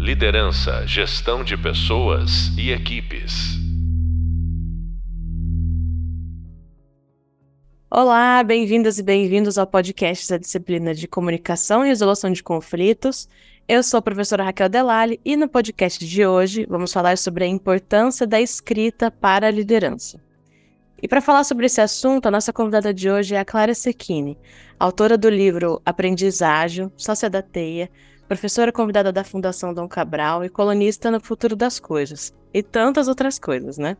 Liderança, gestão de pessoas e equipes. Olá, bem-vindas e bem-vindos ao podcast da disciplina de Comunicação e Resolução de Conflitos. Eu sou a professora Raquel Delali e no podcast de hoje vamos falar sobre a importância da escrita para a liderança. E para falar sobre esse assunto, a nossa convidada de hoje é a Clara Secchini, autora do livro Aprendizagem, Sócia da Teia, professora convidada da Fundação Dom Cabral e colunista no Futuro das Coisas, e tantas outras coisas, né?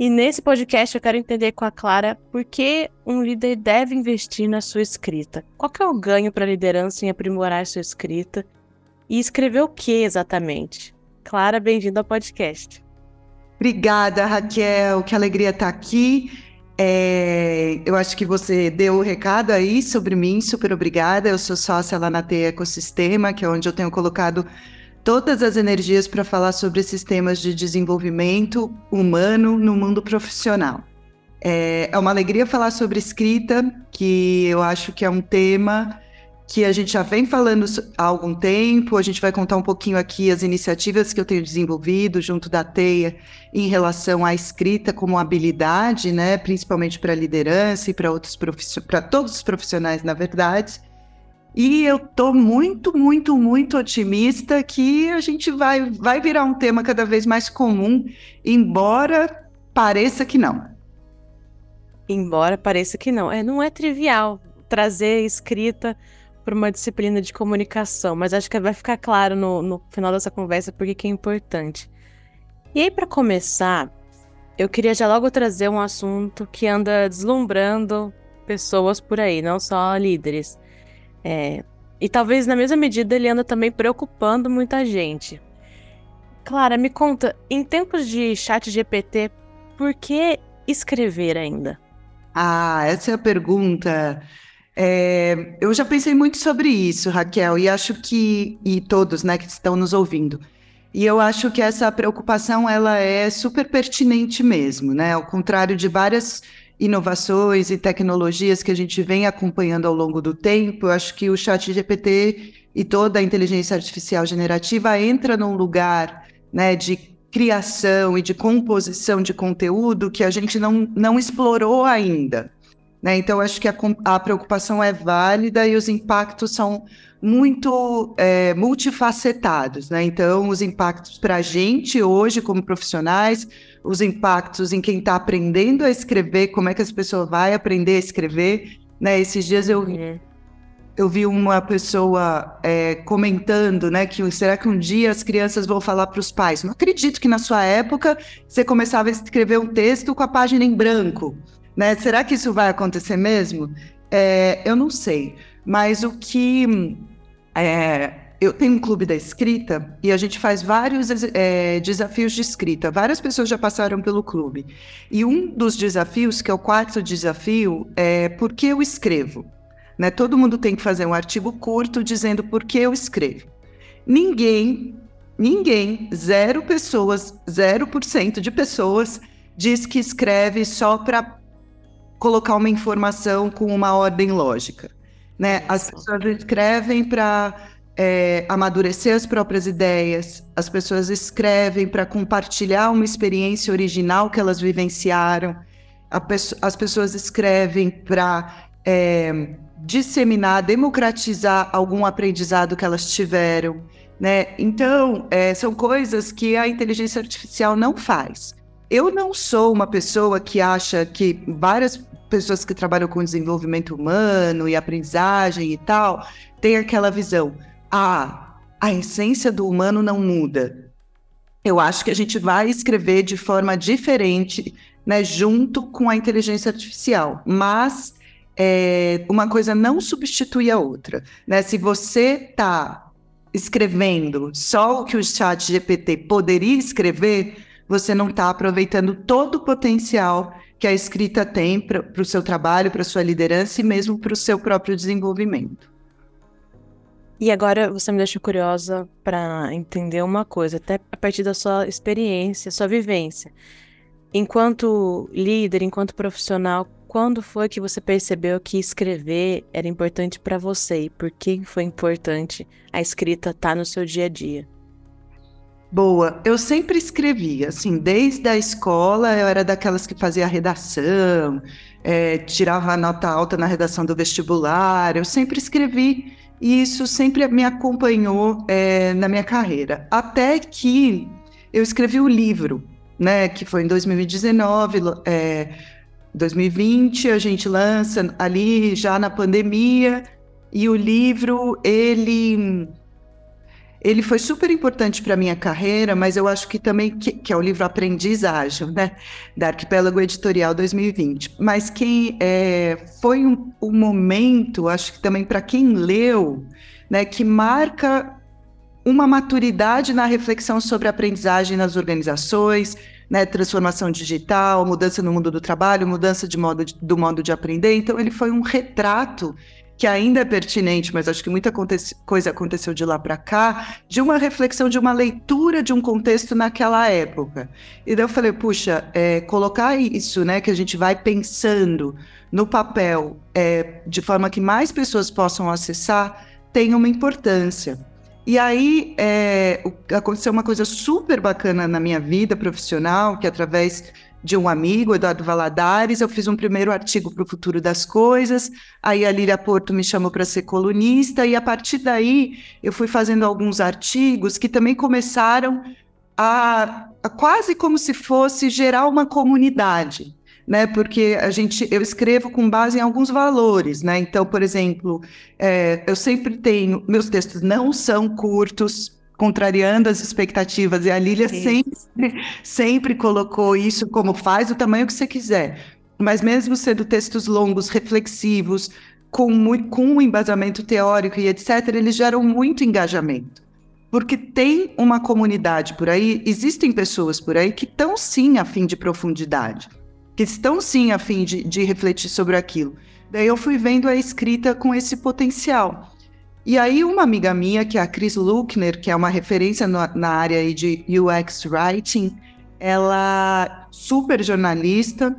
E nesse podcast eu quero entender com a Clara por que um líder deve investir na sua escrita. Qual é o ganho para a liderança em aprimorar sua escrita? E escrever o que exatamente? Clara, bem-vinda ao podcast. Obrigada, Raquel. Que alegria estar aqui. É, eu acho que você deu o recado aí sobre mim, super obrigada. Eu sou sócia lá na T Ecosistema, que é onde eu tenho colocado todas as energias para falar sobre sistemas de desenvolvimento humano no mundo profissional. É, é uma alegria falar sobre escrita, que eu acho que é um tema que a gente já vem falando há algum tempo. A gente vai contar um pouquinho aqui as iniciativas que eu tenho desenvolvido junto da Teia em relação à escrita como habilidade, né, principalmente para liderança e para outros para todos os profissionais, na verdade. E eu estou muito, muito, muito otimista que a gente vai, vai virar um tema cada vez mais comum, embora pareça que não. Embora pareça que não. É, não é trivial trazer escrita para uma disciplina de comunicação, mas acho que vai ficar claro no, no final dessa conversa porque que é importante. E aí, para começar, eu queria já logo trazer um assunto que anda deslumbrando pessoas por aí, não só líderes. É, e talvez na mesma medida ele anda também preocupando muita gente. Clara, me conta, em tempos de chat GPT, por que escrever ainda? Ah, essa é a pergunta é, eu já pensei muito sobre isso, Raquel, e acho que, e todos né, que estão nos ouvindo, e eu acho que essa preocupação ela é super pertinente mesmo, né? Ao contrário de várias inovações e tecnologias que a gente vem acompanhando ao longo do tempo, eu acho que o chat GPT e toda a inteligência artificial generativa entra num lugar né, de criação e de composição de conteúdo que a gente não, não explorou ainda. Né? Então, acho que a, a, preocupação é válida e os impactos são muito é, multifacetados. Né? Então, os impactos para a gente hoje, como profissionais, os impactos em quem está aprendendo a escrever, como é que as pessoas vai aprender a escrever. Né? Esses dias eu, uhum. eu vi uma pessoa é, comentando né, que será que um dia as crianças vão falar para os pais? Não acredito que na sua época você começava a escrever um texto com a página em branco. Né? Será que isso vai acontecer mesmo? É, eu não sei. Mas o que. É, eu tenho um clube da escrita e a gente faz vários é, desafios de escrita. Várias pessoas já passaram pelo clube. E um dos desafios, que é o quarto desafio, é por que eu escrevo. Né? Todo mundo tem que fazer um artigo curto dizendo por que eu escrevo. Ninguém, ninguém, zero pessoas, zero por cento de pessoas diz que escreve só para colocar uma informação com uma ordem lógica. Né? As pessoas escrevem para é, amadurecer as próprias ideias, as pessoas escrevem para compartilhar uma experiência original que elas vivenciaram, as pessoas escrevem para é, disseminar, democratizar algum aprendizado que elas tiveram. Né? Então, é, são coisas que a inteligência artificial não faz. Eu não sou uma pessoa que acha que várias pessoas que trabalham com desenvolvimento humano e aprendizagem e tal têm aquela visão. Ah, a essência do humano não muda. Eu acho que a gente vai escrever de forma diferente, né, junto com a inteligência artificial. Mas é, uma coisa não substitui a outra. Né? Se você está escrevendo só o que o chat GPT poderia escrever, você não está aproveitando todo o potencial que a escrita tem para o seu trabalho, para a sua liderança e mesmo para o seu próprio desenvolvimento. E agora você me deixa curiosa para entender uma coisa, até a partir da sua experiência, sua vivência. Enquanto líder, enquanto profissional, quando foi que você percebeu que escrever era importante para você e por que foi importante a escrita estar tá no seu dia a dia? Boa. Eu sempre escrevi, assim, desde a escola eu era daquelas que fazia redação, é, tirava nota alta na redação do vestibular, eu sempre escrevi e isso sempre me acompanhou é, na minha carreira. Até que eu escrevi o livro, né, que foi em 2019, é, 2020, a gente lança ali já na pandemia, e o livro, ele ele foi super importante para minha carreira, mas eu acho que também que, que, é o livro Aprendizagem, né, da Arquipélago Editorial 2020. Mas quem é, foi um, um momento, acho que também para quem leu, né, que marca uma maturidade na reflexão sobre aprendizagem nas organizações, né, transformação digital, mudança no mundo do trabalho, mudança de modo de, do modo de aprender. Então ele foi um retrato que ainda é pertinente, mas acho que muita coisa aconteceu de lá para cá, de uma reflexão, de uma leitura de um contexto naquela época. E daí eu falei, puxa, é, colocar isso, né, que a gente vai pensando no papel, é, de forma que mais pessoas possam acessar, tem uma importância. E aí é, aconteceu uma coisa super bacana na minha vida profissional, que através de um amigo, Eduardo Valadares. Eu fiz um primeiro artigo para o Futuro das Coisas, aí a Lília Porto me chamou para ser colunista, e a partir daí eu fui fazendo alguns artigos que também começaram a, a quase como se fosse gerar uma comunidade. Né, porque a gente, eu escrevo com base em alguns valores, né? Então, por exemplo, é, eu sempre tenho, meus textos não são curtos, contrariando as expectativas. E a Lília sempre, sempre colocou isso como faz o tamanho que você quiser. Mas mesmo sendo textos longos, reflexivos, com, muito, com um embasamento teórico e etc., eles geram muito engajamento. Porque tem uma comunidade por aí, existem pessoas por aí que estão sim a fim de profundidade, que estão sim a fim de, de refletir sobre aquilo. Daí eu fui vendo a escrita com esse potencial. E aí, uma amiga minha, que é a Chris Luckner, que é uma referência no, na área de UX Writing, ela, super jornalista,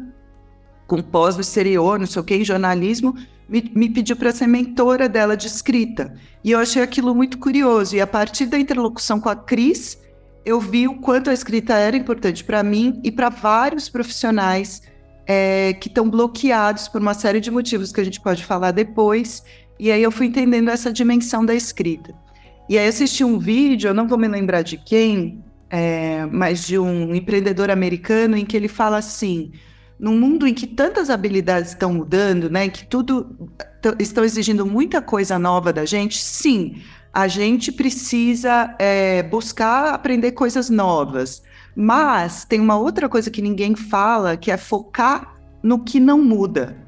com pós no exterior, não sei o que, em jornalismo, me, me pediu para ser mentora dela de escrita. E eu achei aquilo muito curioso. E a partir da interlocução com a Cris, eu vi o quanto a escrita era importante para mim e para vários profissionais é, que estão bloqueados por uma série de motivos que a gente pode falar depois e aí eu fui entendendo essa dimensão da escrita. E aí assisti um vídeo, eu não vou me lembrar de quem, é, mas de um empreendedor americano em que ele fala assim: num mundo em que tantas habilidades estão mudando, né, que tudo estão exigindo muita coisa nova da gente, sim, a gente precisa é, buscar aprender coisas novas. Mas tem uma outra coisa que ninguém fala, que é focar no que não muda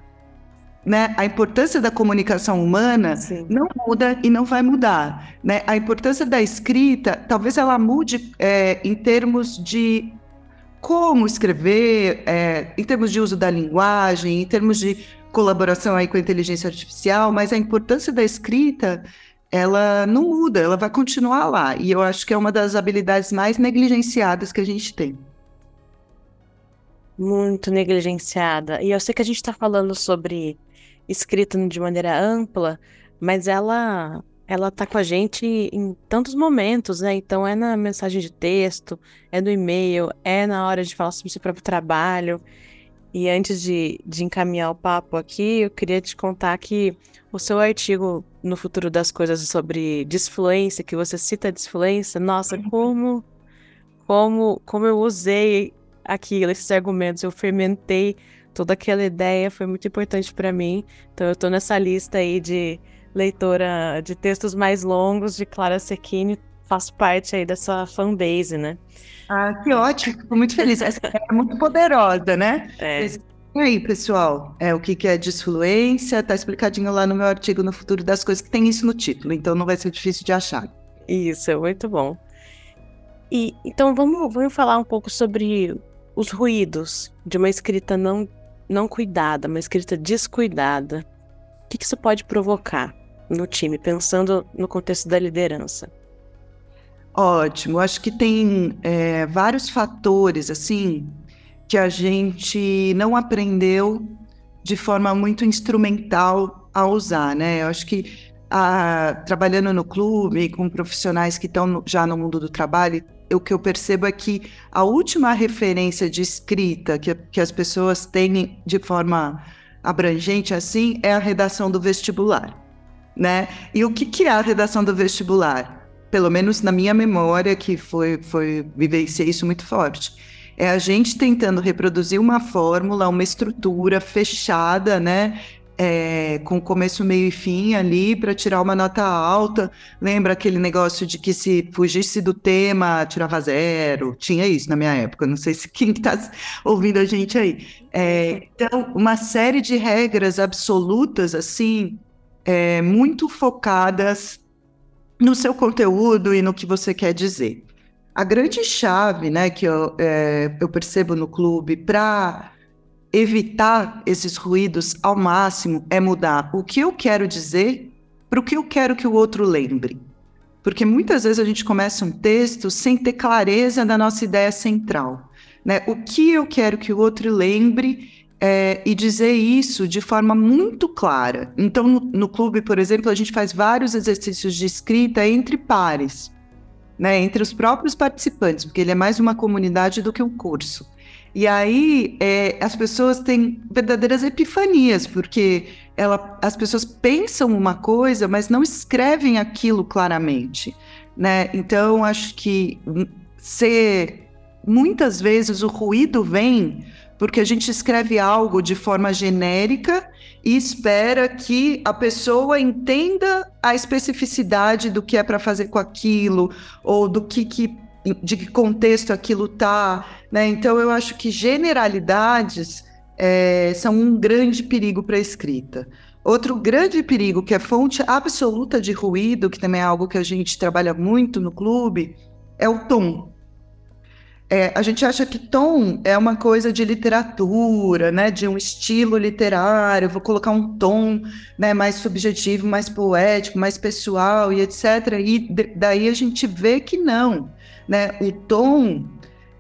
né? A importância da comunicação humana Sim. não muda e não vai mudar, né? A importância da escrita, talvez ela mude é, em termos de como escrever, é, em termos de uso da linguagem, em termos de colaboração aí com a inteligência artificial, mas a importância da escrita ela não muda, ela vai continuar lá. E eu acho que é uma das habilidades mais negligenciadas que a gente tem. Muito negligenciada. E eu sei que a gente está falando sobre escrita de maneira ampla, mas ela ela tá com a gente em tantos momentos, né? Então é na mensagem de texto, é no e-mail, é na hora de falar sobre o seu próprio trabalho. E antes de, de encaminhar o papo aqui, eu queria te contar que o seu artigo no futuro das coisas sobre disfluência, que você cita disfluência, nossa, uhum. como como como eu usei aquilo, esses argumentos, eu fermentei toda aquela ideia foi muito importante para mim. Então eu estou nessa lista aí de leitora de textos mais longos de Clara Sequini, faço parte aí dessa fanbase, né? Ah, que ótimo, fico muito feliz. Essa é muito poderosa, né? É. E aí, pessoal, é, o que, que é disfluência? Tá explicadinho lá no meu artigo no Futuro das Coisas, que tem isso no título, então não vai ser difícil de achar. Isso, é muito bom. E então vamos, vamos falar um pouco sobre os ruídos de uma escrita não não cuidada, uma escrita descuidada, o que, isso pode provocar no time, pensando no contexto da liderança? Ótimo, acho que tem é, vários fatores assim que a gente não aprendeu de forma muito instrumental a usar, né? Eu acho que a, trabalhando no clube, com profissionais que estão já no mundo do trabalho, o que eu percebo é que a última referência de escrita que, que as pessoas têm de forma abrangente assim é a redação do vestibular, né? E o que, que é a redação do vestibular? Pelo menos na minha memória, que foi, foi vivenciei isso muito forte. É a gente tentando reproduzir uma fórmula, uma estrutura fechada, né? É, com começo, meio e fim ali para tirar uma nota alta. Lembra aquele negócio de que se fugisse do tema, tirava zero? Tinha isso na minha época, não sei se quem está ouvindo a gente aí. É, então, uma série de regras absolutas, assim, é, muito focadas no seu conteúdo e no que você quer dizer. A grande chave né, que eu, é, eu percebo no clube para evitar esses ruídos ao máximo é mudar o que eu quero dizer para o que eu quero que o outro lembre. Porque muitas vezes a gente começa um texto sem ter clareza da nossa ideia central. Né? O que eu quero que o outro lembre é, e dizer isso de forma muito clara. Então, no, no, clube, por exemplo, a gente faz vários exercícios de escrita entre pares, né? entre os próprios participantes, porque ele é mais uma comunidade do que um curso. E aí é, as pessoas têm verdadeiras epifanias, porque ela, as pessoas pensam uma coisa, mas não escrevem aquilo claramente. Né? Então, acho que ser muitas vezes o ruído vem porque a gente escreve algo de forma genérica e espera que a pessoa entenda a especificidade do que é para fazer com aquilo, ou do que, que de que contexto aquilo está. Né? Então, eu acho que generalidades é, são um grande perigo para a escrita. Outro grande perigo, que é fonte absoluta de ruído, que também é algo que a gente trabalha muito no clube, é o tom. É, a gente acha que tom é uma coisa de literatura, né, de um estilo literário, vou colocar um tom né, mais subjetivo, mais poético, mais pessoal e etc. E daí a gente vê que não né? O tom,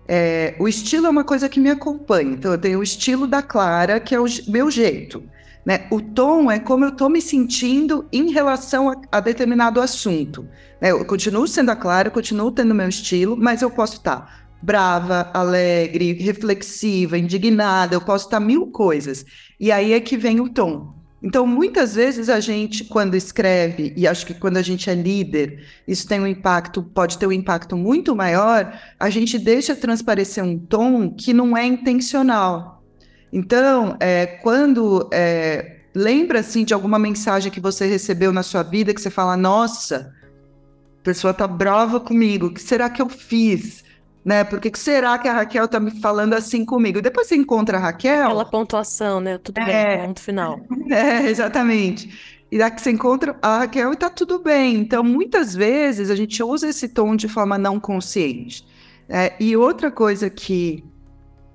é, o estilo é uma coisa que me acompanha. Então, eu tenho o estilo da Clara, que é o meu jeito. Né? O tom é como eu estou me sentindo em relação a, a, determinado assunto. Né? Eu continuo sendo a Clara, continuo tendo meu estilo, mas eu posso estar tá brava, alegre, reflexiva, indignada, eu posso estar tá mil coisas. E aí é que vem o tom. Então, muitas vezes a gente, quando escreve, e acho que quando a gente é líder, isso tem um impacto, pode ter um impacto muito maior, a gente deixa transparecer um tom que não é intencional. Então, é, quando é, lembra assim de alguma mensagem que você recebeu na sua vida que você fala, nossa, a pessoa tá brava comigo, o que será que eu fiz? Né? Por que, será que a Raquel tá me falando assim comigo? Depois você encontra a Raquel. Aquela pontuação, né? Tudo é, bem, ponto final. É, exatamente. E daqui você encontra a Raquel e tá tudo bem. Então, muitas vezes a gente usa esse tom de forma não consciente. É, e outra coisa que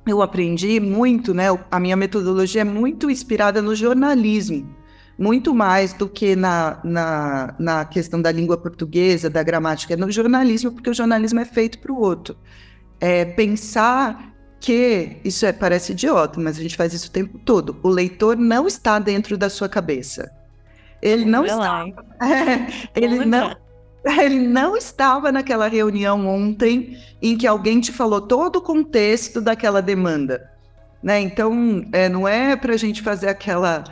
eu aprendi muito, né? A minha metodologia é muito inspirada no jornalismo muito mais do que na, na, na questão da língua portuguesa, da gramática, é no jornalismo, porque o jornalismo é feito para o outro. É pensar que isso é, parece idiota, mas a gente faz isso o tempo todo. O leitor não está dentro da sua cabeça. Ele não está. É, ele não. Ele não estava naquela reunião ontem em que alguém te falou todo o contexto daquela demanda. Né? Então, é, não é para a gente fazer aquela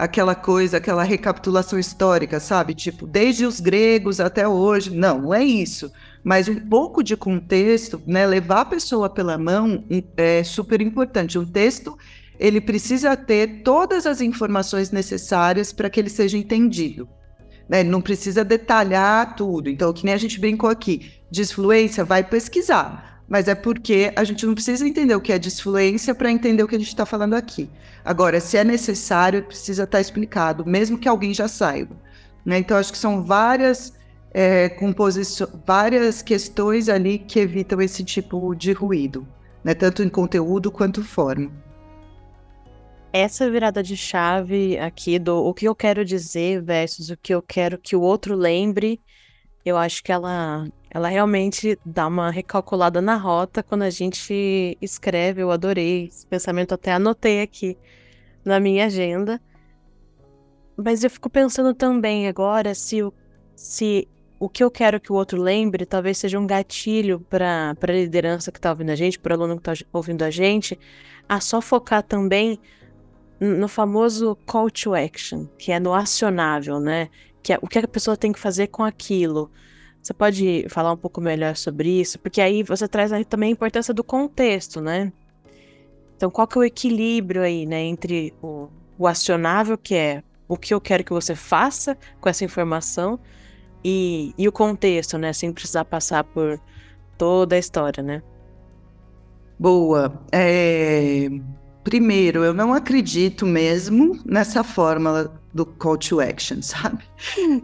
aquela coisa, aquela recapitulação histórica, sabe? Tipo, desde os gregos até hoje. Não, não é isso. Mas um pouco de contexto, né? Levar a pessoa pela mão é super importante. Um texto, ele precisa ter todas as informações necessárias para que ele seja entendido. Né? Ele não precisa detalhar tudo. Então, que nem a gente brincou aqui, desfluência, vai pesquisar mas é porque a gente não precisa entender o que é disfluência para entender o que a gente está falando aqui. Agora, se é necessário, precisa estar tá explicado, mesmo que alguém já saiba. Né? Então, acho que são várias é, composições, várias questões ali que evitam esse tipo de ruído, né? tanto em conteúdo quanto forma. Essa virada de chave aqui do o que eu quero dizer versus o que eu quero que o outro lembre, eu acho que ela ela realmente dá uma recalculada na rota quando a gente escreve. Eu adorei esse pensamento, até anotei aqui na minha agenda. mas eu fico pensando também agora se, se o que eu quero que o outro lembre talvez seja um gatilho para a liderança que está ouvindo a gente, para o aluno que está ouvindo a gente, a só focar também no famoso call to action, que é no acionável, né? Que é o que a pessoa tem que fazer com aquilo. Você pode falar um pouco melhor sobre isso? Porque aí você traz aí também a importância do contexto, né? Então, qual que é o equilíbrio aí, né, entre o, o acionável, que é o que eu quero que você faça com essa informação, e, e o contexto, né? Sem precisar passar por toda a história, né? Boa. É... Primeiro, eu não acredito mesmo nessa fórmula do call to action, sabe?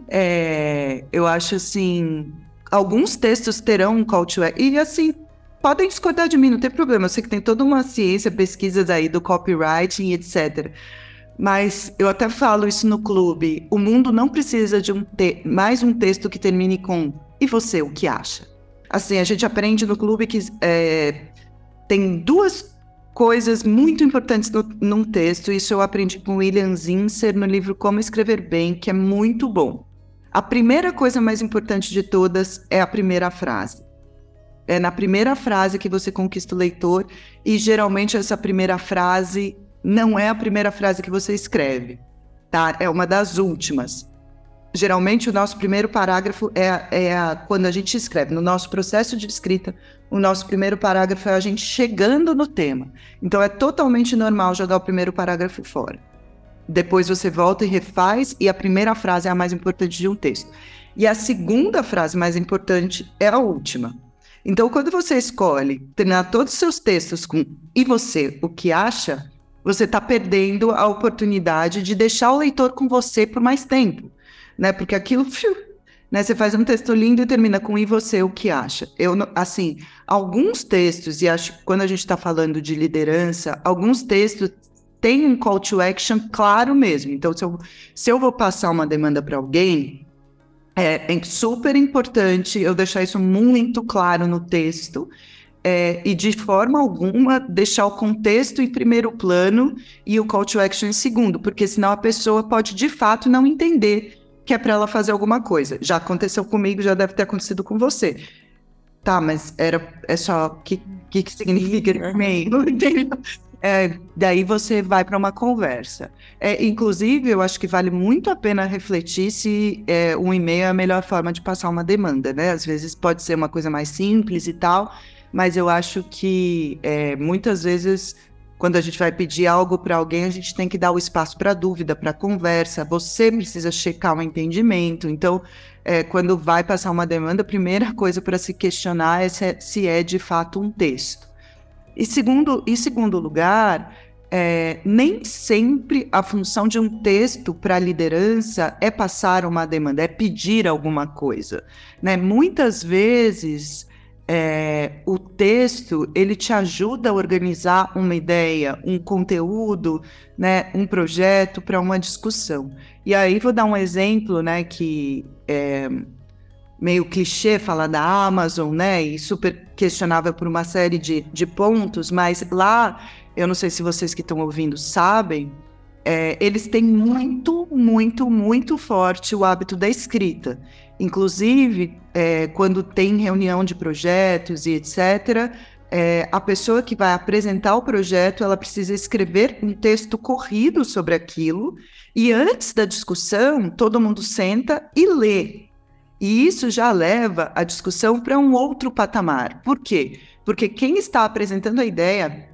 É... Eu acho assim. Alguns textos terão um call to action. E assim, podem discordar de mim, não tem problema. Eu sei que tem toda uma ciência, pesquisas aí do copywriting, etc. Mas eu até falo isso no clube. O mundo não precisa de um mais um texto que termine com e você, o que acha? Assim, a gente aprende no clube que é, tem duas coisas muito importantes no, num texto. Isso eu aprendi com William Zinser no livro Como Escrever Bem, que é muito bom. A primeira coisa mais importante de todas é a primeira frase. É na primeira frase que você conquista o leitor, e geralmente essa primeira frase não é a primeira frase que você escreve, tá? É uma das últimas. Geralmente, o nosso primeiro parágrafo é, é a, quando a gente escreve. No nosso processo de escrita, o nosso primeiro parágrafo é a gente chegando no tema. Então, é totalmente normal jogar o primeiro parágrafo fora. Depois você volta e refaz, e a primeira frase é a mais importante de um texto. E a segunda frase mais importante é a última. Então, quando você escolhe terminar todos os seus textos com e você, o que acha? você está perdendo a oportunidade de deixar o leitor com você por mais tempo, né? Porque aquilo, né? Você faz um texto lindo e termina com e você o que acha? Eu, assim, alguns textos e acho que quando a gente está falando de liderança, alguns textos têm um call to action claro mesmo. Então, se eu, se eu vou passar uma demanda para alguém, é, é super importante eu deixar isso muito claro no texto é, e de forma alguma deixar o contexto em primeiro plano e o call to action em segundo, porque senão a pessoa pode de fato não entender que é para ela fazer alguma coisa. Já aconteceu comigo, já deve ter acontecido com você. Tá, mas era é só o que, que, que significa e-mail? É, daí você vai para uma conversa. É, inclusive, eu acho que vale muito a pena refletir se é, um e-mail é a melhor forma de passar uma demanda, né? Às vezes pode ser uma coisa mais simples e tal, mas eu acho que é, muitas vezes quando a gente vai pedir algo para alguém, a gente tem que dar o espaço para dúvida, para conversa. Você precisa checar o entendimento. Então, é, quando vai passar uma demanda, a primeira coisa para se questionar é se, é se, é de fato um texto. E segundo, em segundo lugar, é, nem sempre a função de um texto para a liderança é passar uma demanda, é pedir alguma coisa. Né? Muitas vezes é, o texto ele te ajuda a organizar uma ideia, um conteúdo, né, um projeto para uma discussão. E aí vou dar um exemplo, né, que é meio clichê falar da Amazon, né, e super questionável por uma série de, de pontos, mas lá, eu não sei se vocês que estão ouvindo sabem, é, eles têm muito, muito, muito forte o hábito da escrita. Inclusive, é, quando tem reunião de projetos e etc., é, a pessoa que vai apresentar o projeto, ela precisa escrever um texto corrido sobre aquilo, e antes da discussão, todo mundo senta e lê. E isso já leva a discussão para um outro patamar. Por quê? Porque quem está apresentando a ideia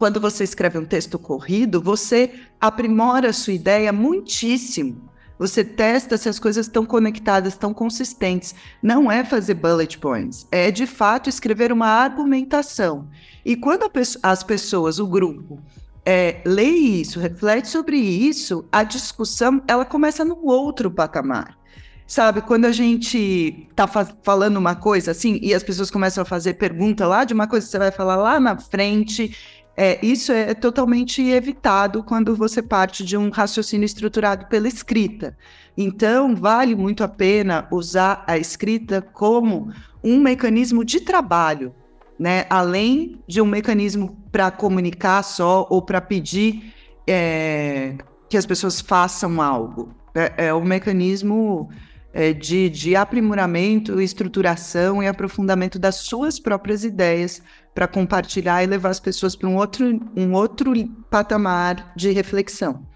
quando você escreve um texto corrido, você aprimora a sua ideia muitíssimo. Você testa se as coisas estão conectadas, estão consistentes. Não é fazer bullet points, é de fato escrever uma argumentação. E quando as pessoas, o grupo, é, lê isso, reflete sobre isso, a discussão ela começa no outro patamar. Sabe, quando a gente tá fa falando uma coisa assim e as pessoas começam a fazer pergunta lá de uma coisa que você vai falar lá na frente é, isso é totalmente evitado quando você parte de um raciocínio estruturado pela escrita. Então, vale muito a pena usar a escrita como um mecanismo de trabalho, né? além de um mecanismo para comunicar só ou para pedir é, que as pessoas façam algo. É, é um mecanismo é, de, de aprimoramento, estruturação e aprofundamento das suas próprias ideias para compartilhar e levar as pessoas para um outro, um outro patamar de reflexão.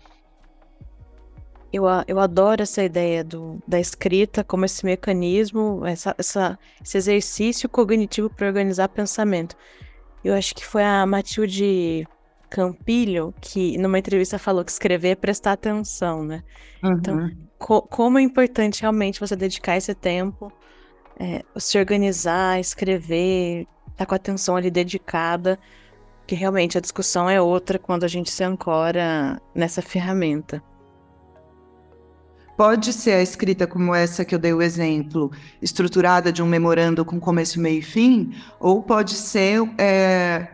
Eu, eu adoro essa ideia do, da escrita como esse mecanismo, essa, essa, esse exercício cognitivo para organizar pensamento. Eu acho que foi a Matilde Campilho que, numa entrevista, falou que escrever é prestar atenção, né? Então, uhum. Então, co como é importante realmente você dedicar esse tempo, é, se organizar, escrever, tá com a atenção ali dedicada, que realmente a discussão é outra quando a gente se ancora nessa ferramenta. Pode ser a escrita como essa que eu dei o exemplo, estruturada de um memorando com começo, meio e fim, ou pode ser é,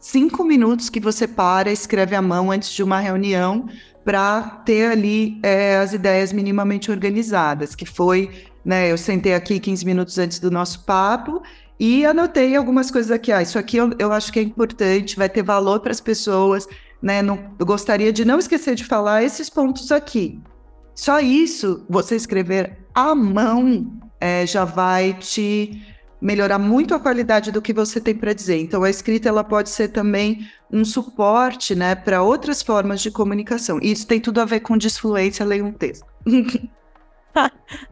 cinco minutos que você para, escreve à mão antes de uma reunião para ter ali é, as ideias minimamente organizadas, que foi, né, eu sentei aqui 15 minutos antes do nosso papo e anotei algumas coisas aqui. Ah, isso aqui eu, eu acho que é importante, vai ter valor para as pessoas, né? Não, eu gostaria de não esquecer de falar esses pontos aqui. Só isso, você escrever à mão, é, já vai te melhorar muito a qualidade do que você tem para dizer. Então, a escrita ela pode ser também um suporte, né, para outras formas de comunicação. E isso tem tudo a ver com desfluência. Leia um texto.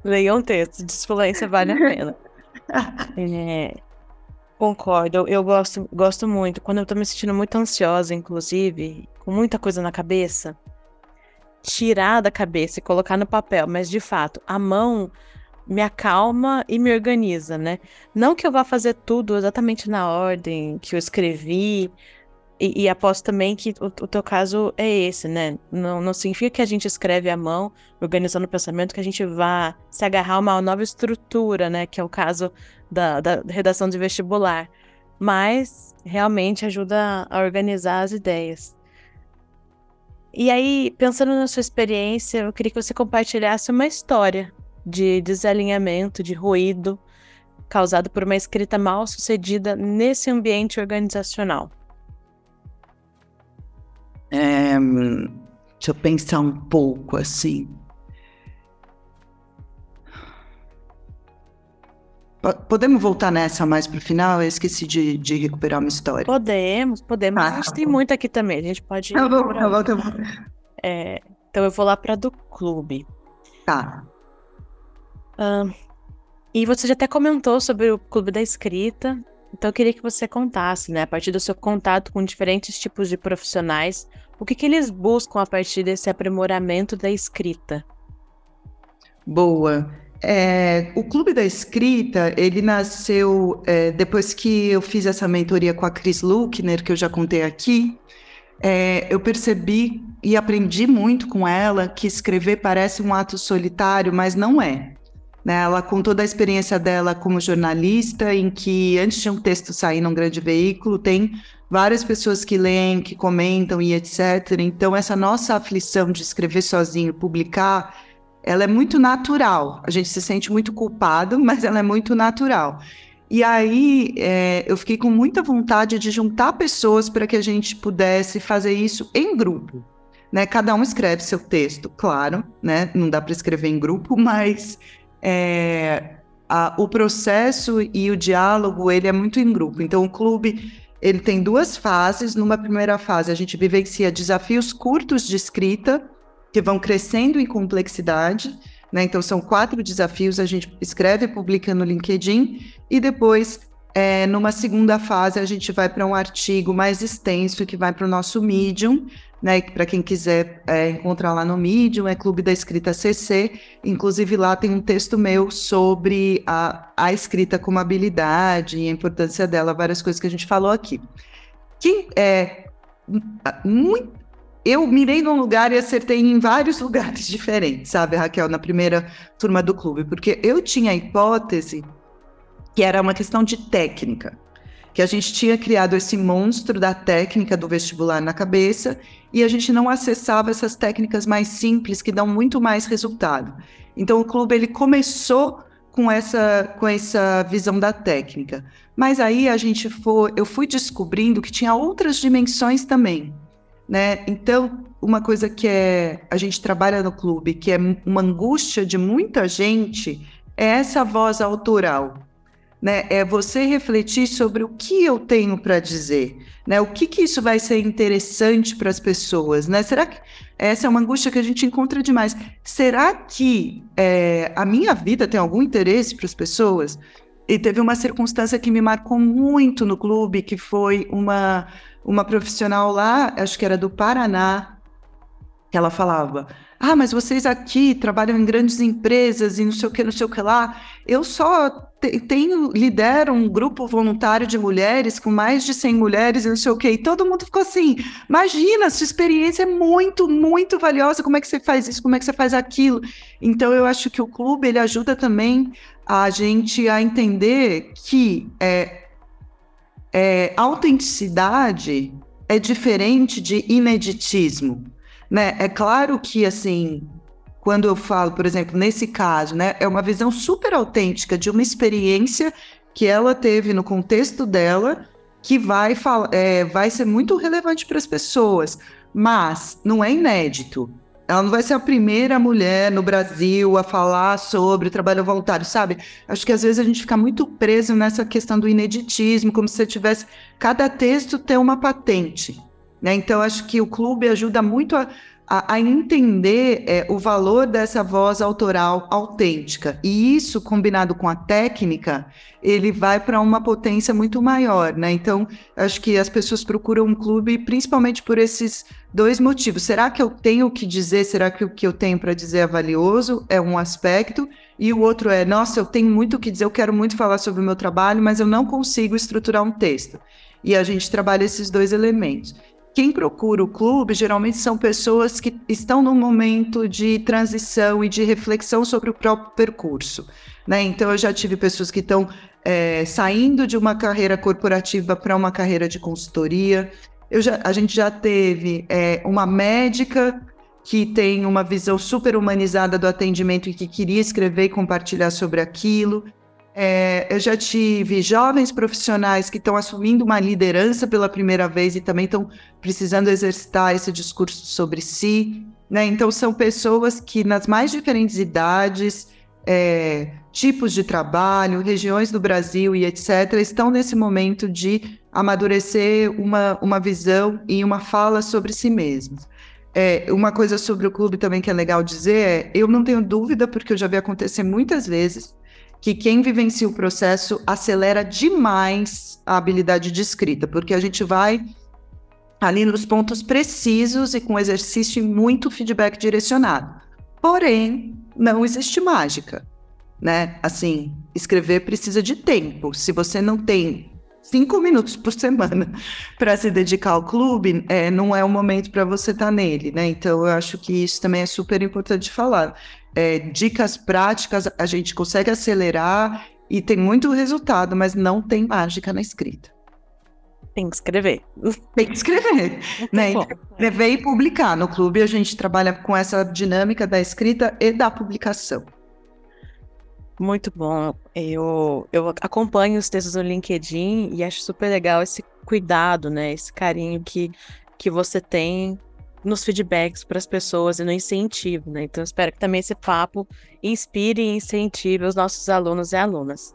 Leia um texto. Desfluência vale a pena. É, concordo. Eu gosto, gosto muito. Quando eu estou me sentindo muito ansiosa, inclusive, com muita coisa na cabeça, tirar da cabeça e colocar no papel, mas de fato, a mão me acalma e me organiza, né? Não que eu vá fazer tudo exatamente na ordem que eu escrevi, e, e aposto também que o, o, teu caso é esse, né? Não, não significa que a gente escreve à mão, organizando o pensamento, que a gente vá se agarrar a uma nova estrutura, né? Que é o caso da, da redação de vestibular. Mas realmente ajuda a organizar as ideias. E aí, pensando na sua experiência, eu queria que você compartilhasse uma história de desalinhamento, de ruído causado por uma escrita mal sucedida nesse ambiente organizacional. É, deixa eu pensar um pouco assim. Podemos voltar nessa mais para o final? Eu esqueci de, de, recuperar uma história. Podemos, podemos. Ah, a gente tá tem muito aqui também. A gente pode. Bom, tá tá. É, então eu vou lá para do clube. Tá. Uh, e você já até comentou sobre o clube da escrita. Então eu queria que você contasse, né, a partir do seu contato com diferentes tipos de profissionais, o que, que eles buscam a partir desse aprimoramento da escrita. Boa. É, o Clube da Escrita, ele nasceu é, depois que eu fiz essa mentoria com a Cris Luckner, que eu já contei aqui. É, eu percebi e aprendi muito com ela que escrever parece um ato solitário, mas não é. Né? Ela contou da experiência dela como jornalista, em que antes de um texto sair num grande veículo, tem várias pessoas que leem, que comentam e etc. Então, essa nossa aflição de escrever sozinho, publicar, ela é muito natural. A gente se sente muito culpado, mas ela é muito natural. E aí é, eu fiquei com muita vontade de juntar pessoas para que a gente pudesse fazer isso em grupo. Né? Cada um escreve seu texto, claro, né? Não dá para escrever em grupo, mas é, a, o processo e o diálogo ele é muito em grupo. Então o clube ele tem duas fases. Numa primeira fase a gente vivencia desafios curtos de escrita que vão crescendo em complexidade. Né? Então, são quatro desafios, a gente escreve e publica no LinkedIn, e depois, é, numa segunda fase, a gente vai para um artigo mais extenso que vai para o nosso Medium, né? Para quem quiser é, encontrar lá no Medium, é Clube da Escrita CC. Inclusive, lá tem um texto meu sobre a, a escrita como habilidade e a importância dela, várias coisas que a gente falou aqui. Que é muito eu mirei num lugar e acertei em vários lugares diferentes, sabe, Raquel, na primeira turma do clube, porque eu tinha a hipótese que era uma questão de técnica, que a gente tinha criado esse monstro da técnica do vestibular na cabeça e a gente não acessava essas técnicas mais simples que dão muito mais resultado. Então o clube ele começou com essa com essa visão da técnica, mas aí a gente foi, eu fui descobrindo que tinha outras dimensões também né? Então, uma coisa que é a gente trabalha no clube, que é uma angústia de muita gente, é essa voz autoral, né? É você refletir sobre o que eu tenho para dizer, né? O que que isso vai ser interessante para as pessoas, né? Será que essa é uma angústia que a gente encontra demais? Será que é, a minha vida tem algum interesse para as pessoas? E teve uma circunstância que me marcou muito no clube, que foi uma uma profissional lá, acho que era do Paraná, que ela falava: Ah, mas vocês aqui trabalham em grandes empresas e não sei o que, não sei o que lá. Eu só tenho, lidero um grupo voluntário de mulheres com mais de 100 mulheres e não sei o que. E todo mundo ficou assim: Imagina, sua experiência é muito, muito valiosa. Como é que você faz isso? Como é que você faz aquilo? Então, eu acho que o clube ele ajuda também a gente a entender que é, é, autenticidade é diferente de ineditismo né? É claro que, assim, quando eu falo, por exemplo, nesse caso, né, é uma visão super autêntica de uma experiência que ela teve no contexto dela que vai, é, vai ser muito relevante para as pessoas, mas não é inédito. Ela não vai ser a primeira mulher no Brasil a falar sobre trabalho voluntário, sabe? Acho que às vezes a gente fica muito preso nessa questão do ineditismo, como se você tivesse cada texto ter uma patente. Né? Então, acho que o clube ajuda muito a, a, a entender é, o valor dessa voz autoral autêntica. E isso, combinado com a técnica, ele vai para uma potência muito maior. Né? Então, acho que as pessoas procuram um clube principalmente por esses dois motivos. Será que eu tenho o que dizer? Será que o que eu tenho para dizer é valioso? É um aspecto. E o outro é, nossa, eu tenho muito o que dizer, eu quero muito falar sobre o meu trabalho, mas eu não consigo estruturar um texto. E a gente trabalha esses dois elementos. Quem procura o clube geralmente são pessoas que estão num momento de transição e de reflexão sobre o próprio percurso. Né? Então, eu já tive pessoas que estão é, saindo de uma carreira corporativa para uma carreira de consultoria. Já, a gente já teve é, uma médica que tem uma visão super humanizada do atendimento e que queria escrever e compartilhar sobre aquilo. É, eu já tive jovens profissionais que estão assumindo uma liderança pela primeira vez e também estão precisando exercitar esse discurso sobre si. Né? Então, são pessoas que, nas mais diferentes idades, é, tipos de trabalho, regiões do Brasil e etc., estão nesse momento de amadurecer uma, uma visão e uma fala sobre si mesmos. É, uma coisa sobre o clube também que é legal dizer é: eu não tenho dúvida, porque eu já vi acontecer muitas vezes que quem vivencia o processo acelera demais a habilidade de escrita, porque a gente vai ali nos pontos precisos e com exercício e muito feedback direcionado. Porém, não existe mágica, né? Assim, escrever precisa de tempo. Se você não tem cinco minutos por semana para se dedicar ao clube, é, não é o momento para você estar tá nele, né? Então, eu acho que isso também é super importante falar é, dicas práticas, a gente consegue acelerar e tem muito resultado, mas não tem mágica na escrita. Tem que escrever. Tem que escrever. né? Escrever e publicar. No clube a gente trabalha com essa dinâmica da escrita e da publicação. Muito bom. Eu, eu acompanho os textos no LinkedIn e acho super legal esse cuidado, né? Esse carinho que, que você tem nos feedbacks para as pessoas e no incentivo, né? Então, espero que também esse papo inspire e incentive os nossos alunos e alunas.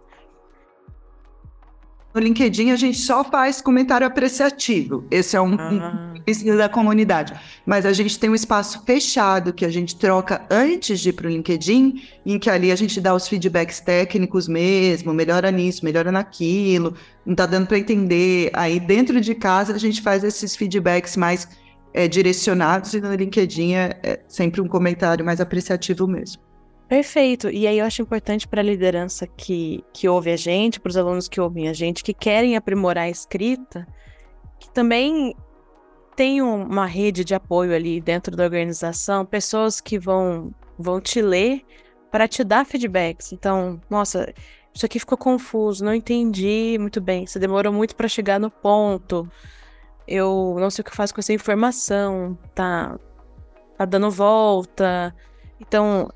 No LinkedIn, a gente só faz comentário apreciativo. Esse é um, ah. um da comunidade. Mas a gente tem um espaço fechado que a gente troca antes de ir para o LinkedIn, em que ali a gente dá os feedbacks técnicos mesmo, melhora nisso, melhora naquilo, não está dando para entender. Aí, dentro de casa, a gente faz esses feedbacks mais é, direcionados e no LinkedIn é, é sempre um comentário mais apreciativo mesmo. Perfeito. E aí eu acho importante para a liderança que, que ouve a gente, para os alunos que ouvem a gente, que querem aprimorar a escrita, que também tem uma rede de apoio ali dentro da organização, pessoas que vão, vão te ler para te dar feedbacks. Então, nossa, isso aqui ficou confuso, não entendi muito bem, você demorou muito para chegar no ponto eu não sei o que eu faço com essa informação, tá, tá dando volta. Então,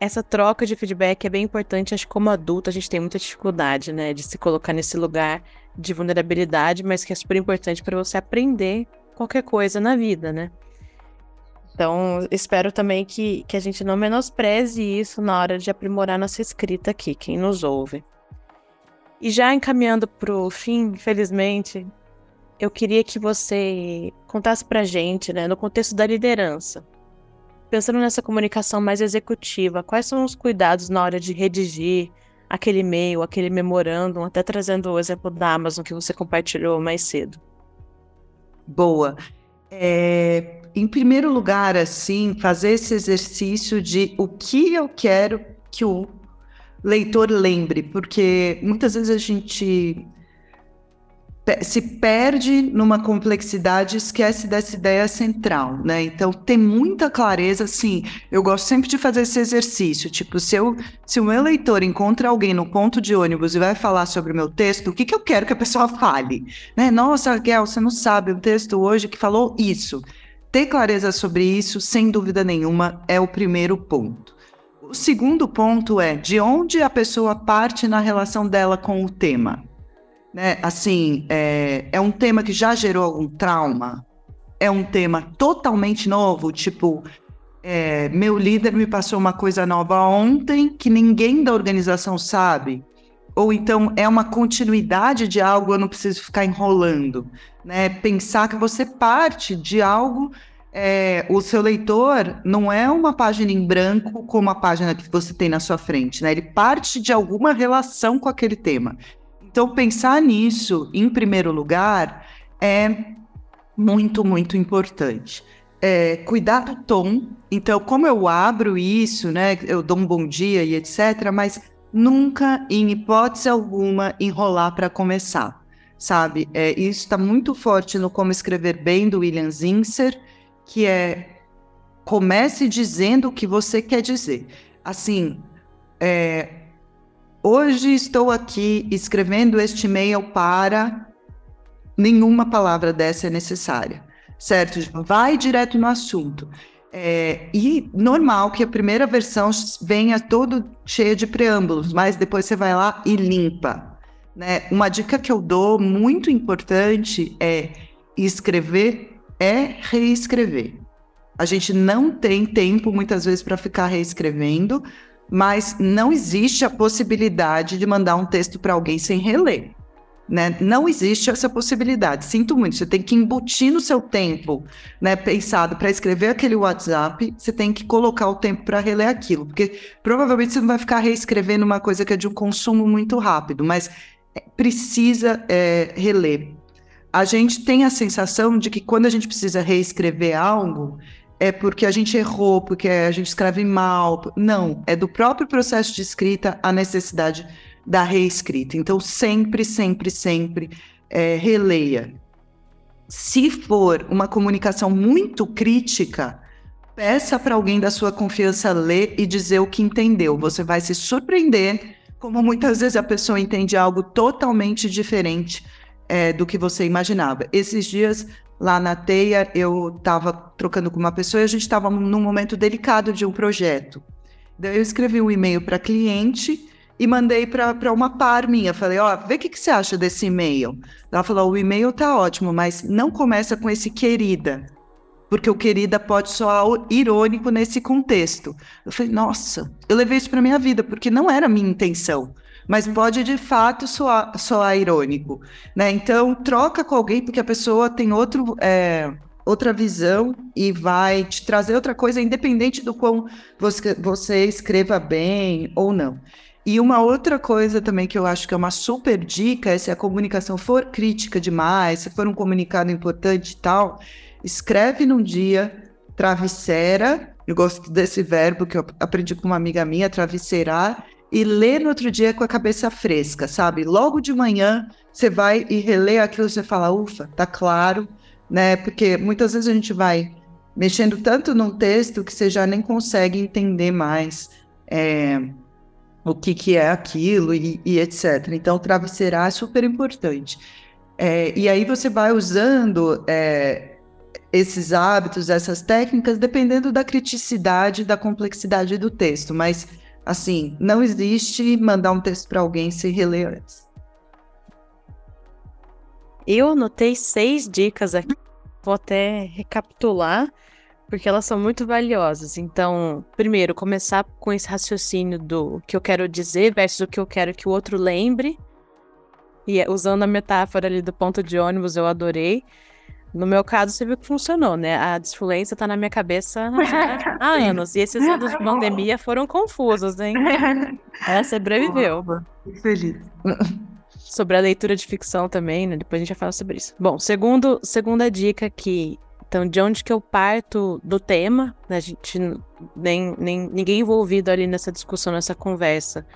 essa troca de feedback é bem importante. Acho que como adulto a gente tem muita dificuldade, né, de se colocar nesse lugar de vulnerabilidade, mas que é super importante para você aprender qualquer coisa na vida, né? Então, espero também que, que a gente não menospreze isso na hora de aprimorar nossa escrita aqui, quem nos ouve. E já encaminhando para o fim, infelizmente, eu queria que você contasse para a gente, né, no contexto da liderança, pensando nessa comunicação mais executiva, quais são os cuidados na hora de redigir aquele e-mail, aquele memorândum, até trazendo o exemplo da Amazon que você compartilhou mais cedo? Boa. É, em primeiro lugar, assim, fazer esse exercício de o que eu quero que o leitor lembre, porque muitas vezes a gente se perde numa complexidade, esquece dessa ideia central, né? Então tem muita clareza, assim. Eu gosto sempre de fazer esse exercício, tipo, se eu, se o meu leitor encontra alguém no ponto de ônibus e vai falar sobre o meu texto, o que, que eu quero que a pessoa fale, né? Nossa, Raquel, você não sabe o texto hoje que falou isso. Ter clareza sobre isso, sem dúvida nenhuma, é o primeiro ponto. O segundo ponto é de onde a pessoa parte na relação dela com o tema né? Assim, é, é um tema que já gerou algum trauma? É um tema totalmente novo, tipo, é, meu líder me passou uma coisa nova ontem que ninguém da organização sabe. Ou então é uma continuidade de algo, eu não preciso ficar enrolando. Né? Pensar que você parte de algo, é, o seu leitor não é uma página em branco como a página que você tem na sua frente, né? Ele parte de alguma relação com aquele tema. Então, pensar nisso, em primeiro lugar, é muito, muito importante. É, cuidar do tom. Então, como eu abro isso, né? Eu dou um bom dia e etc., mas nunca, em hipótese alguma, enrolar para começar, sabe? É, isso está muito forte no Como Escrever Bem, do William Zinser, que é comece dizendo o que você quer dizer. Assim, é, Hoje estou aqui escrevendo este e-mail para. Nenhuma palavra dessa é necessária, certo? Vai direto no assunto. É, e normal que a primeira versão venha todo cheia de preâmbulos, mas depois você vai lá e limpa. Né? Uma dica que eu dou muito importante é escrever é reescrever. A gente não tem tempo muitas vezes para ficar reescrevendo, mas não existe a possibilidade de mandar um texto para alguém sem reler. Né? Não existe essa possibilidade. Sinto muito. Você tem que embutir no seu tempo, né, pensado para escrever aquele WhatsApp. Você tem que colocar o tempo para reler aquilo, porque provavelmente você não vai ficar reescrevendo uma coisa que é de um consumo muito rápido, mas precisa é, reler. A gente tem a sensação de que quando a gente precisa reescrever algo, é porque a gente errou, porque a gente escreve mal. Não, é do próprio processo de escrita a necessidade da reescrita. Então, sempre, sempre, sempre é, releia. Se for uma comunicação muito crítica, peça para alguém da sua confiança ler e dizer o que entendeu. Você vai se surpreender como muitas vezes a pessoa entende algo totalmente diferente é, do que você imaginava. Esses dias lá na Teia, eu estava trocando com uma pessoa e a gente estava num momento delicado de um projeto. Eu escrevi um e-mail para cliente e mandei para uma par minha. Falei, ó, oh, vê o que, que você acha desse e-mail. Ela falou, o e-mail tá ótimo, mas não começa com esse querida, porque o querida pode soar irônico nesse contexto. Eu falei, nossa, eu levei isso para minha vida, porque não era a minha intenção mas pode de fato soar, soar irônico, né? Então troca com alguém porque a pessoa tem outro é, outra visão e vai te trazer outra coisa, independente do quão você, você escreva bem ou não. E uma outra coisa também que eu acho que é uma super dica é se a comunicação for crítica demais, se for um comunicado importante e tal, escreve num dia travesseira. Eu gosto desse verbo que eu aprendi com uma amiga minha, travesseirar, e ler no outro dia com a cabeça fresca, sabe? Logo de manhã você vai e relê aquilo você fala, ufa, tá claro, né? Porque muitas vezes a gente vai mexendo tanto num texto que você já nem consegue entender mais é, o que, que é aquilo e, e etc. Então, travesseirar é super importante. É, e aí você vai usando é, esses hábitos, essas técnicas, dependendo da criticidade, da complexidade do texto, mas Assim, não existe mandar um texto para alguém sem reler antes. Eu anotei seis dicas aqui vou até recapitular, porque elas são muito valiosas. Então, primeiro, começar com esse raciocínio do que eu quero dizer versus o que eu quero que o outro lembre. E é, usando a metáfora ali do ponto de ônibus, eu adorei. No meu caso, você viu que funcionou, né? A desfluência tá na minha cabeça há anos. E esses anos de pandemia foram confusos, hein? Ela sobreviveu. Feliz. Sobre a leitura de ficção também, né? Depois a gente vai falar sobre isso. Bom, segundo, segunda dica que então, de onde que eu parto do tema, né? a gente nem, nem ninguém envolvido ali nessa discussão, nessa conversa,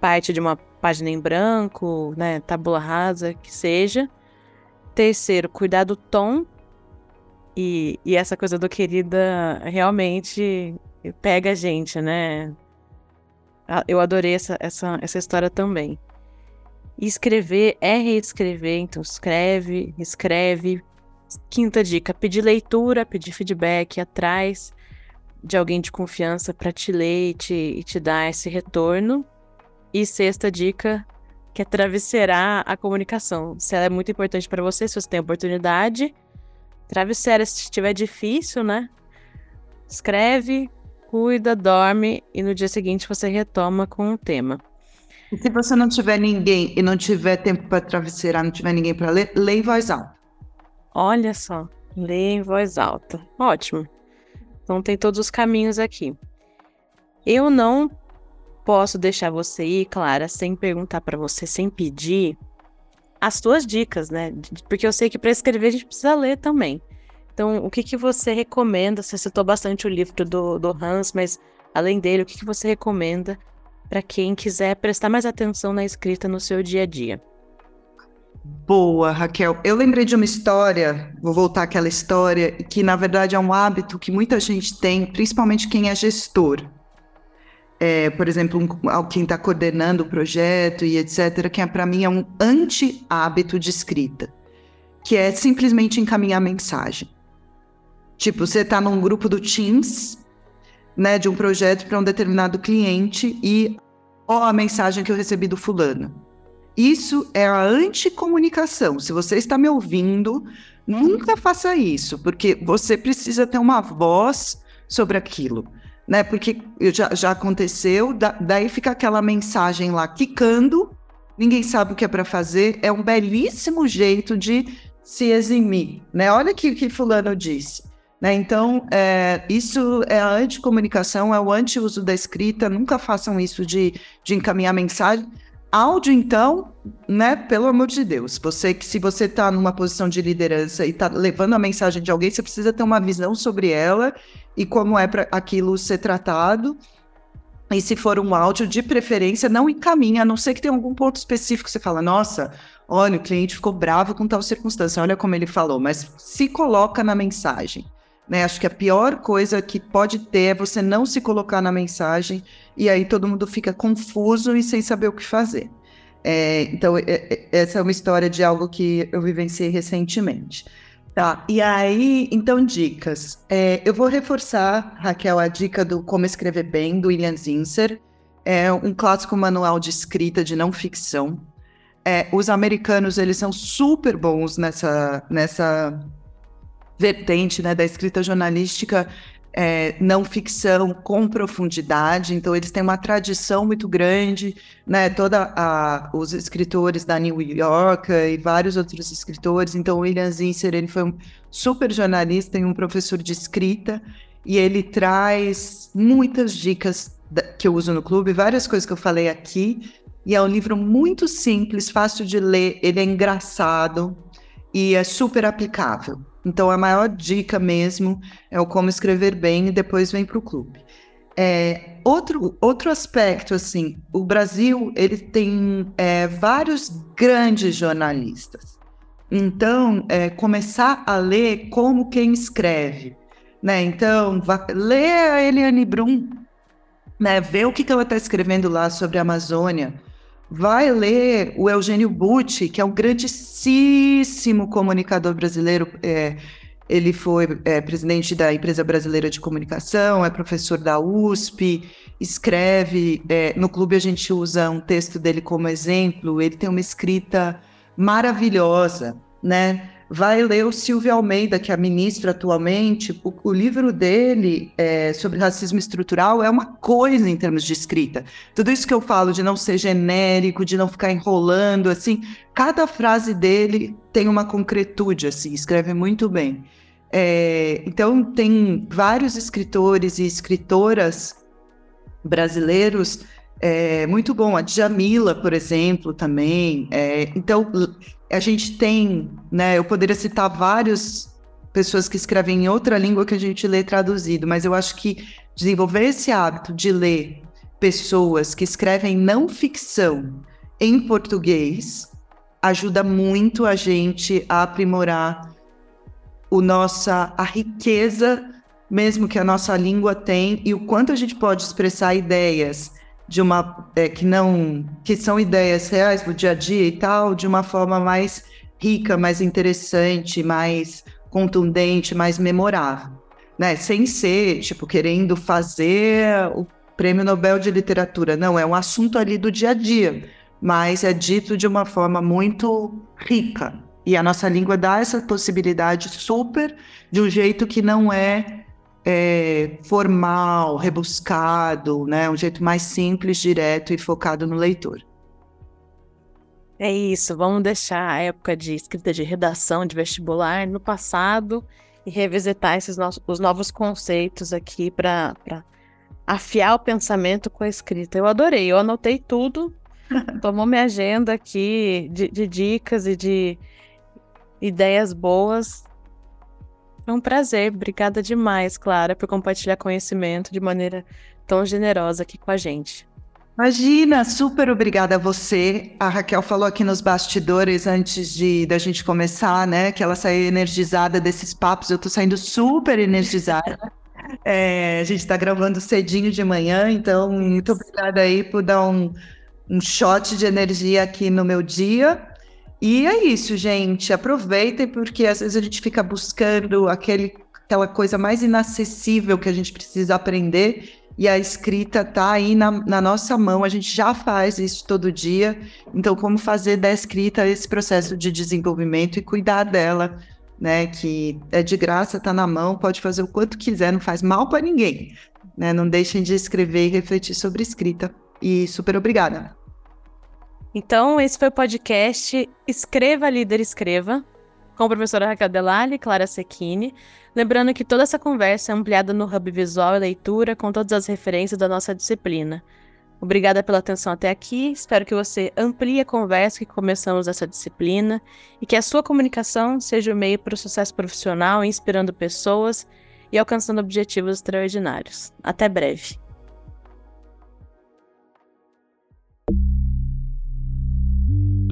parte de uma página em branco, né, tabula rasa, que seja. Terceiro, cuidar do tom. E, e essa coisa do querida realmente pega a gente, né? Eu adorei essa, essa, essa história também. Escrever é reescrever, então escreve, escreve. Quinta dica: pedir leitura, pedir feedback atrás de alguém de confiança para te ler e te, e te dar esse retorno. E sexta dica: que é travesseirar a comunicação. Se ela é muito importante para você, se você tem oportunidade, travesseira. Se estiver difícil, né? Escreve, cuida, dorme e no dia seguinte você retoma com o tema. E se você não tiver ninguém e não tiver tempo para travesseirar, não tiver ninguém para ler, lê em voz alta. Olha só, lê em voz alta. Ótimo. Então tem todos os caminhos aqui. Eu não posso deixar você ir, Clara, sem perguntar para você, sem pedir as suas dicas, né? Porque eu sei que para escrever a gente precisa ler também. Então, o que, que você recomenda? Você citou bastante o livro do, do Hans, mas além dele, o que, que você recomenda para quem quiser prestar mais atenção na escrita no seu dia a dia? Boa, Raquel. Eu lembrei de uma história, vou voltar àquela história, que na verdade é um hábito que muita gente tem, principalmente quem é gestor é, por exemplo, um, quem está coordenando o projeto e etc., que é, para mim é um anti-hábito de escrita, que é simplesmente encaminhar mensagem. Tipo, você está num grupo do Teams, né, de um projeto para um determinado cliente e ó a mensagem que eu recebi do fulano. Isso é a anticomunicação. Se você está me ouvindo, nunca faça isso, porque você precisa ter uma voz sobre aquilo né? Porque já, já aconteceu, da, daí fica aquela mensagem lá quicando, ninguém sabe o que é para fazer, é um belíssimo jeito de se eximir, né? Olha o que, que fulano disse. Né? Então, é, isso é a anticomunicação, é o anti-uso da escrita, nunca façam isso de, de encaminhar mensagem. Áudio, então, né, pelo amor de Deus, você que se você está numa posição de liderança e está levando a mensagem de alguém, você precisa ter uma visão sobre ela e como é para aquilo ser tratado. E se for um áudio, de preferência, não encaminha, a não ser que tenha algum ponto específico você fala, nossa, olha, o cliente ficou bravo com tal circunstância, olha como ele falou, mas se coloca na mensagem. Né? Acho que a pior coisa que pode ter é você não se colocar na mensagem e aí todo mundo fica confuso e sem saber o que fazer. É, então, é, é, essa é uma história de algo que eu vivenciei recentemente. Tá, e aí, então, dicas. É, eu vou reforçar, Raquel, a dica do Como Escrever Bem, do William Zinser. É um clássico manual de escrita de não ficção. É, os americanos, eles são super bons nessa, nessa vertente né, da escrita jornalística é, não ficção com profundidade, então eles têm uma tradição muito grande, né? Os escritores da New York e vários outros escritores. Então, William Zinser ele foi um super jornalista e um professor de escrita e ele traz muitas dicas que eu uso no clube, várias coisas que eu falei aqui. E é um livro muito simples, fácil de ler, ele é engraçado e é super aplicável. Então, a maior dica mesmo é o como escrever bem e depois vem para o clube. É, outro, outro aspecto, assim, o Brasil ele tem é, vários grandes jornalistas. Então, é, começar a ler como quem escreve. Né? Então, lê a Eliane Brum, né? vê o que, que ela está escrevendo lá sobre a Amazônia, vai ler o Eugênio Butti, que é um grandíssimo comunicador brasileiro. É, ele foi é, presidente da Empresa Brasileira de Comunicação, é professor da USP, escreve. É, no clube a gente usa um texto dele como exemplo. Ele tem uma escrita maravilhosa, né? Vai ler o Silvio Almeida, que é ministro atualmente. O, o livro dele é, sobre racismo estrutural é uma coisa em termos de escrita. Tudo isso que eu falo de não ser genérico, de não ficar enrolando, assim, cada frase dele tem uma concretude, assim, escreve muito bem. É, então, tem vários escritores e escritoras brasileiros é, muito bom. A Djamila, por exemplo, também. É, então, a gente tem, né? Eu poderia citar várias pessoas que escrevem em outra língua que a gente lê traduzido, mas eu acho que desenvolver esse hábito de ler pessoas que escrevem não ficção em português ajuda muito a gente a aprimorar o nossa a riqueza mesmo que a nossa língua tem e o quanto a gente pode expressar ideias de uma é, que não que são ideias reais do dia a dia e tal, de uma forma mais rica, mais interessante, mais contundente, mais memorável, né? Sem ser tipo querendo fazer o Prêmio Nobel de Literatura, não é um assunto ali do dia a dia, mas é dito de uma forma muito rica. E a nossa língua dá essa possibilidade super de um jeito que não é é, formal, rebuscado, né? Um jeito mais simples, direto e focado no leitor. É isso, vamos deixar a época de escrita de redação de vestibular no passado e revisitar esses os novos conceitos aqui para afiar o pensamento com a escrita. Eu adorei, eu anotei tudo, tomou minha agenda aqui de, de dicas e de ideias boas. Foi um prazer, obrigada demais, Clara, por compartilhar conhecimento de maneira tão generosa aqui com a gente. Imagina, super obrigada a você. A Raquel falou aqui nos bastidores antes de da gente começar, né, que ela saiu energizada desses papos. Eu tô saindo super energizada. É, a gente está gravando cedinho de manhã, então muito obrigada aí por dar um, um shot de energia aqui no meu dia. E é isso, gente. Aproveitem, porque às vezes a gente fica buscando aquele, aquela coisa mais inacessível que a gente precisa aprender. E a escrita tá aí na, na nossa mão, a gente já faz isso todo dia. Então, como fazer da escrita esse processo de desenvolvimento e cuidar dela, né? Que é de graça, tá na mão, pode fazer o quanto quiser, não faz mal para ninguém. Né? Não deixem de escrever e refletir sobre escrita. E super obrigada. Então, esse foi o podcast Escreva, Líder, Escreva, com a professora Raquel Delali e Clara Secchini. Lembrando que toda essa conversa é ampliada no Hub Visual e Leitura, com todas as referências da nossa disciplina. Obrigada pela atenção até aqui. Espero que você amplie a conversa que começamos essa disciplina e que a sua comunicação seja o meio para o sucesso profissional, inspirando pessoas e alcançando objetivos extraordinários. Até breve.